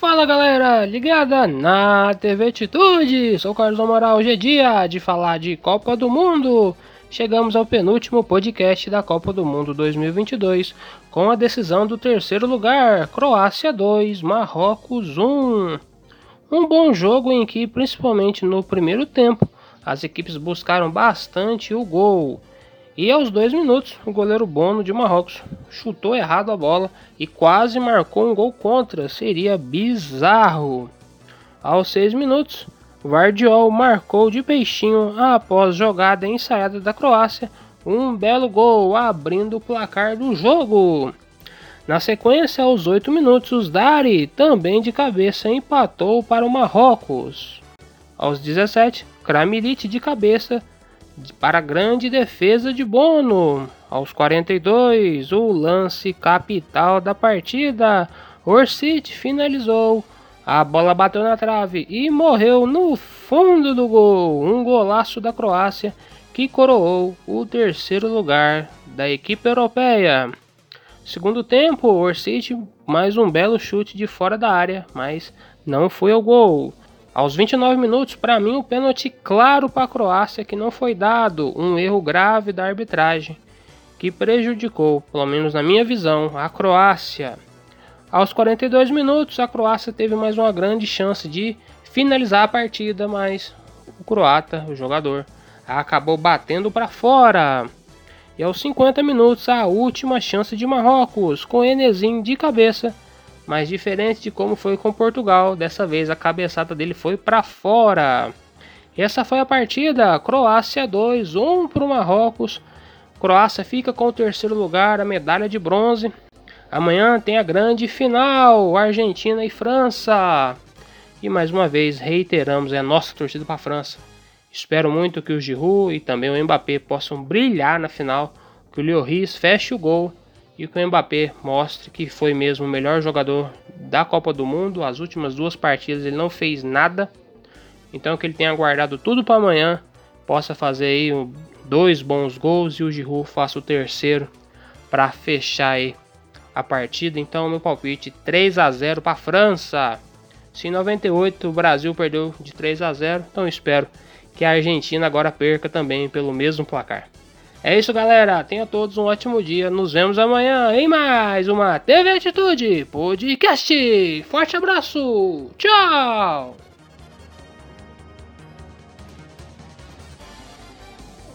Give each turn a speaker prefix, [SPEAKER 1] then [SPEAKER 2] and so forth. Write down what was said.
[SPEAKER 1] Fala galera, ligada na TV Atitude, sou Carlos Amaral, hoje é dia de falar de Copa do Mundo. Chegamos ao penúltimo podcast da Copa do Mundo 2022, com a decisão do terceiro lugar, Croácia 2, Marrocos 1. Um bom jogo em que, principalmente no primeiro tempo, as equipes buscaram bastante o gol. E aos dois minutos, o goleiro Bono de Marrocos chutou errado a bola e quase marcou um gol contra. Seria bizarro. Aos seis minutos, Vardiol marcou de peixinho após jogada ensaiada da Croácia. Um belo gol abrindo o placar do jogo. Na sequência, aos 8 minutos, Dari, também de cabeça, empatou para o Marrocos. Aos 17, Kramiric de cabeça para a grande defesa de Bono. Aos 42, o lance capital da partida. Orsic finalizou. A bola bateu na trave e morreu no fundo do gol. Um golaço da Croácia que coroou o terceiro lugar da equipe europeia. Segundo tempo, Orsic mais um belo chute de fora da área, mas não foi ao gol. Aos 29 minutos, para mim, o um pênalti claro para a Croácia que não foi dado, um erro grave da arbitragem que prejudicou, pelo menos na minha visão, a Croácia. Aos 42 minutos, a Croácia teve mais uma grande chance de finalizar a partida, mas o croata, o jogador, acabou batendo para fora. E aos 50 minutos, a última chance de Marrocos, com Enesim de cabeça mas diferente de como foi com Portugal, dessa vez a cabeçada dele foi para fora. Essa foi a partida, Croácia 2, 1 para o Marrocos. Croácia fica com o terceiro lugar, a medalha de bronze. Amanhã tem a grande final, Argentina e França. E mais uma vez reiteramos, é a nossa torcida para a França. Espero muito que o Giroud e também o Mbappé possam brilhar na final, que o Lloris feche o gol e que o Mbappé mostre que foi mesmo o melhor jogador da Copa do Mundo. As últimas duas partidas ele não fez nada. Então que ele tenha guardado tudo para amanhã, possa fazer aí dois bons gols e o Giroud faça o terceiro para fechar aí a partida. Então meu palpite 3 a 0 para a França. Se em 98 o Brasil perdeu de 3 a 0, então espero que a Argentina agora perca também pelo mesmo placar. É isso, galera. Tenha todos um ótimo dia. Nos vemos amanhã em mais uma TV Atitude Podcast. Forte abraço. Tchau.